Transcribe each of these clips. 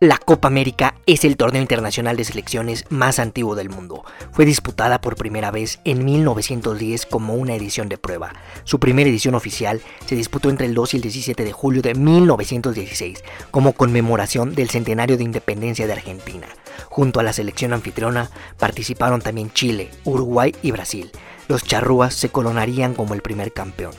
La Copa América es el torneo internacional de selecciones más antiguo del mundo. Fue disputada por primera vez en 1910 como una edición de prueba. Su primera edición oficial se disputó entre el 2 y el 17 de julio de 1916 como conmemoración del centenario de independencia de Argentina. Junto a la selección anfitriona participaron también Chile, Uruguay y Brasil. Los charrúas se coronarían como el primer campeón.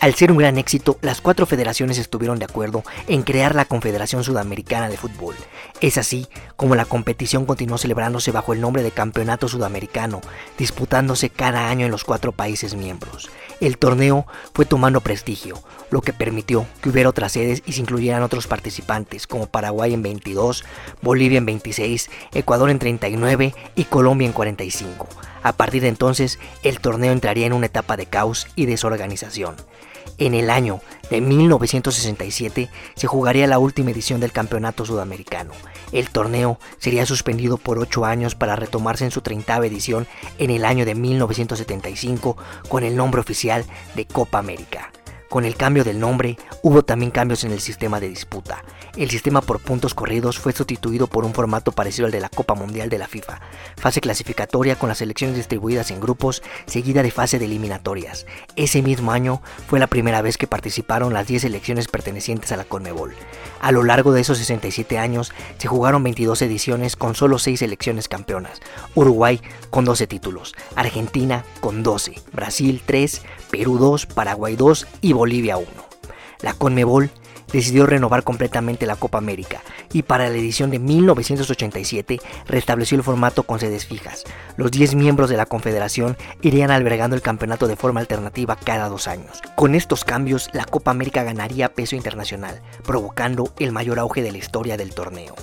Al ser un gran éxito, las cuatro federaciones estuvieron de acuerdo en crear la Confederación Sudamericana de Fútbol. Es así como la competición continuó celebrándose bajo el nombre de Campeonato Sudamericano, disputándose cada año en los cuatro países miembros. El torneo fue tomando prestigio, lo que permitió que hubiera otras sedes y se incluyeran otros participantes, como Paraguay en 22, Bolivia en 26, Ecuador en 39 y Colombia en 45. A partir de entonces, el torneo entraría en una etapa de caos y desorganización. En el año de 1967 se jugaría la última edición del Campeonato Sudamericano. El torneo sería suspendido por ocho años para retomarse en su 30 edición en el año de 1975 con el nombre oficial de Copa América. Con el cambio del nombre, hubo también cambios en el sistema de disputa. El sistema por puntos corridos fue sustituido por un formato parecido al de la Copa Mundial de la FIFA, fase clasificatoria con las selecciones distribuidas en grupos, seguida de fase de eliminatorias. Ese mismo año fue la primera vez que participaron las 10 selecciones pertenecientes a la CONMEBOL. A lo largo de esos 67 años se jugaron 22 ediciones con solo 6 selecciones campeonas. Uruguay con 12 títulos, Argentina con 12, Brasil 3, Perú 2, Paraguay 2 y Bolivia 1. La CONMEBOL decidió renovar completamente la Copa América y para la edición de 1987 restableció el formato con sedes fijas. Los 10 miembros de la Confederación irían albergando el campeonato de forma alternativa cada dos años. Con estos cambios, la Copa América ganaría peso internacional, provocando el mayor auge de la historia del torneo.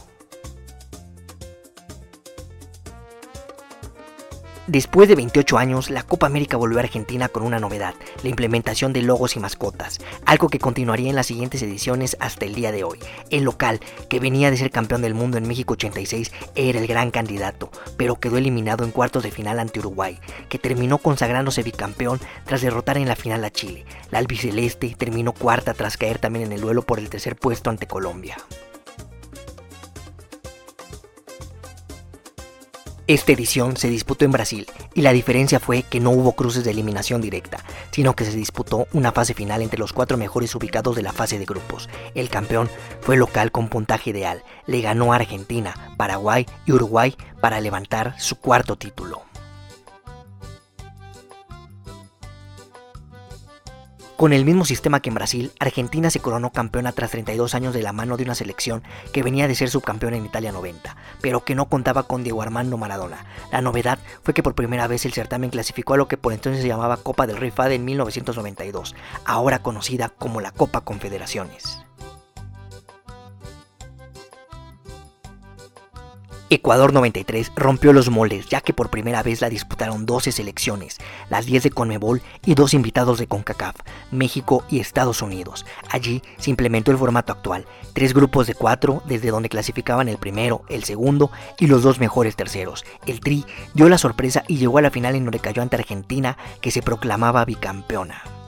Después de 28 años, la Copa América volvió a Argentina con una novedad, la implementación de logos y mascotas, algo que continuaría en las siguientes ediciones hasta el día de hoy. El local, que venía de ser campeón del mundo en México 86, era el gran candidato, pero quedó eliminado en cuartos de final ante Uruguay, que terminó consagrándose bicampeón tras derrotar en la final a Chile. La albiceleste terminó cuarta tras caer también en el duelo por el tercer puesto ante Colombia. Esta edición se disputó en Brasil y la diferencia fue que no hubo cruces de eliminación directa, sino que se disputó una fase final entre los cuatro mejores ubicados de la fase de grupos. El campeón fue local con puntaje ideal, le ganó a Argentina, Paraguay y Uruguay para levantar su cuarto título. Con el mismo sistema que en Brasil, Argentina se coronó campeona tras 32 años de la mano de una selección que venía de ser subcampeona en Italia 90, pero que no contaba con Diego Armando Maradona. La novedad fue que por primera vez el certamen clasificó a lo que por entonces se llamaba Copa del Rey Fade en 1992, ahora conocida como la Copa Confederaciones. Ecuador 93 rompió los moldes ya que por primera vez la disputaron 12 selecciones, las 10 de Conmebol y dos invitados de CONCACAF, México y Estados Unidos. Allí se implementó el formato actual, tres grupos de cuatro desde donde clasificaban el primero, el segundo y los dos mejores terceros. El Tri dio la sorpresa y llegó a la final en donde cayó ante Argentina que se proclamaba bicampeona.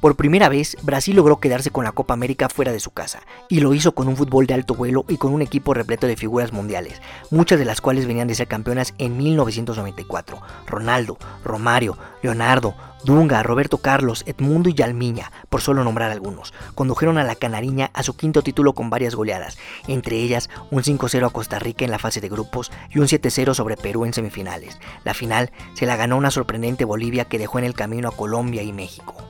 Por primera vez, Brasil logró quedarse con la Copa América fuera de su casa, y lo hizo con un fútbol de alto vuelo y con un equipo repleto de figuras mundiales, muchas de las cuales venían de ser campeonas en 1994. Ronaldo, Romario, Leonardo, Dunga, Roberto Carlos, Edmundo y Yalmiña, por solo nombrar algunos, condujeron a la Canariña a su quinto título con varias goleadas, entre ellas un 5-0 a Costa Rica en la fase de grupos y un 7-0 sobre Perú en semifinales. La final se la ganó una sorprendente Bolivia que dejó en el camino a Colombia y México.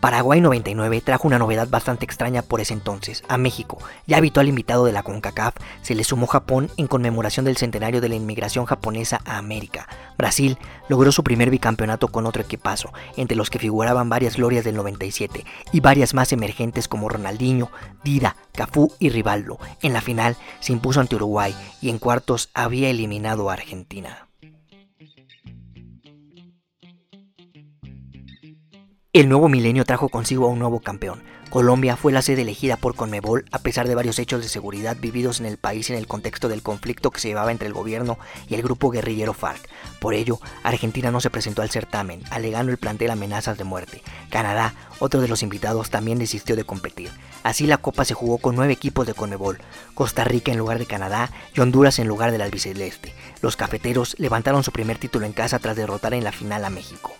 Paraguay 99 trajo una novedad bastante extraña por ese entonces. A México, ya habitual invitado de la CONCACAF, se le sumó Japón en conmemoración del centenario de la inmigración japonesa a América. Brasil logró su primer bicampeonato con otro equipazo, entre los que figuraban varias glorias del 97 y varias más emergentes como Ronaldinho, Dida, Cafú y Rivaldo. En la final se impuso ante Uruguay y en cuartos había eliminado a Argentina. El nuevo milenio trajo consigo a un nuevo campeón. Colombia fue la sede elegida por Conmebol a pesar de varios hechos de seguridad vividos en el país en el contexto del conflicto que se llevaba entre el gobierno y el grupo guerrillero FARC. Por ello, Argentina no se presentó al certamen, alegando el plantel amenazas de muerte. Canadá, otro de los invitados, también desistió de competir. Así la Copa se jugó con nueve equipos de Conmebol, Costa Rica en lugar de Canadá y Honduras en lugar del albiceleste. Los cafeteros levantaron su primer título en casa tras derrotar en la final a México.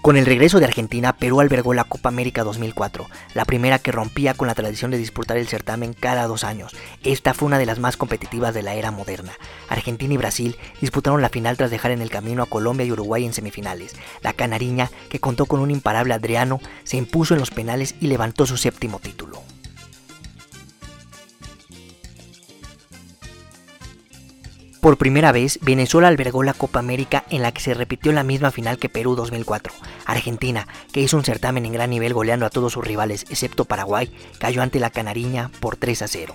Con el regreso de Argentina, Perú albergó la Copa América 2004, la primera que rompía con la tradición de disputar el certamen cada dos años. Esta fue una de las más competitivas de la era moderna. Argentina y Brasil disputaron la final tras dejar en el camino a Colombia y Uruguay en semifinales. La canariña, que contó con un imparable Adriano, se impuso en los penales y levantó su séptimo título. Por primera vez, Venezuela albergó la Copa América en la que se repitió la misma final que Perú 2004. Argentina, que hizo un certamen en gran nivel goleando a todos sus rivales excepto Paraguay, cayó ante la Canariña por 3 a 0.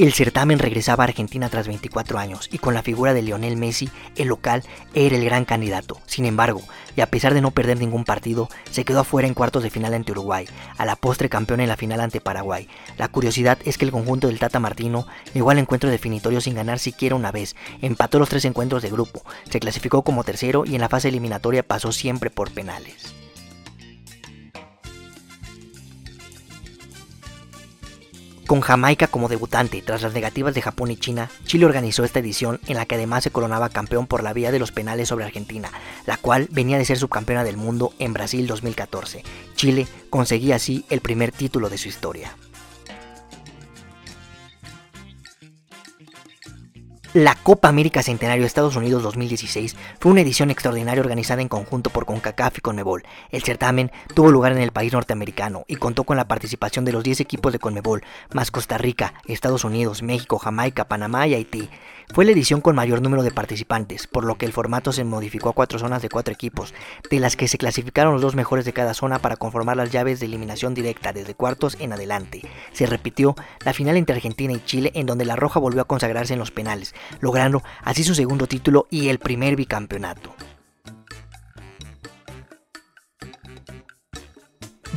El certamen regresaba a Argentina tras 24 años y con la figura de Lionel Messi, el local era el gran candidato. Sin embargo, y a pesar de no perder ningún partido, se quedó afuera en cuartos de final ante Uruguay, a la postre campeón en la final ante Paraguay. La curiosidad es que el conjunto del Tata Martino llegó al encuentro definitorio sin ganar siquiera una vez, empató los tres encuentros de grupo, se clasificó como tercero y en la fase eliminatoria pasó siempre por penales. Con Jamaica como debutante tras las negativas de Japón y China, Chile organizó esta edición en la que además se coronaba campeón por la vía de los penales sobre Argentina, la cual venía de ser subcampeona del mundo en Brasil 2014. Chile conseguía así el primer título de su historia. La Copa América Centenario Estados Unidos 2016 fue una edición extraordinaria organizada en conjunto por CONCACAF y CONMEBOL. El certamen tuvo lugar en el país norteamericano y contó con la participación de los 10 equipos de CONMEBOL, más Costa Rica, Estados Unidos, México, Jamaica, Panamá y Haití. Fue la edición con mayor número de participantes, por lo que el formato se modificó a cuatro zonas de cuatro equipos, de las que se clasificaron los dos mejores de cada zona para conformar las llaves de eliminación directa desde cuartos en adelante. Se repitió la final entre Argentina y Chile en donde la Roja volvió a consagrarse en los penales, logrando así su segundo título y el primer bicampeonato.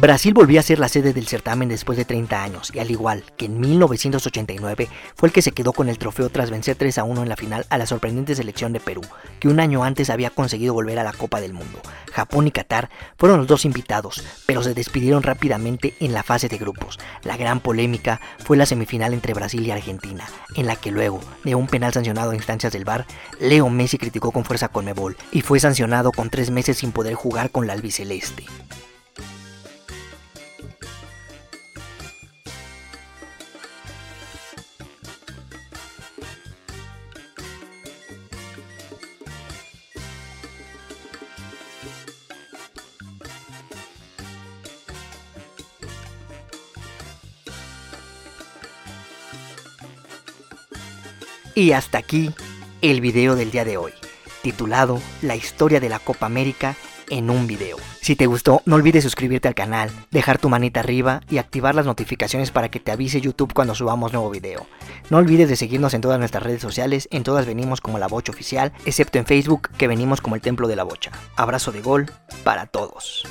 Brasil volvió a ser la sede del certamen después de 30 años y al igual que en 1989 fue el que se quedó con el trofeo tras vencer 3 a 1 en la final a la sorprendente selección de Perú, que un año antes había conseguido volver a la Copa del Mundo. Japón y Qatar fueron los dos invitados, pero se despidieron rápidamente en la fase de grupos. La gran polémica fue la semifinal entre Brasil y Argentina, en la que luego de un penal sancionado a instancias del VAR, Leo Messi criticó con fuerza con Mebol y fue sancionado con tres meses sin poder jugar con la albiceleste. Y hasta aquí el video del día de hoy, titulado La historia de la Copa América en un video. Si te gustó, no olvides suscribirte al canal, dejar tu manita arriba y activar las notificaciones para que te avise YouTube cuando subamos nuevo video. No olvides de seguirnos en todas nuestras redes sociales, en todas venimos como La Bocha Oficial, excepto en Facebook que venimos como el Templo de la Bocha. Abrazo de gol para todos.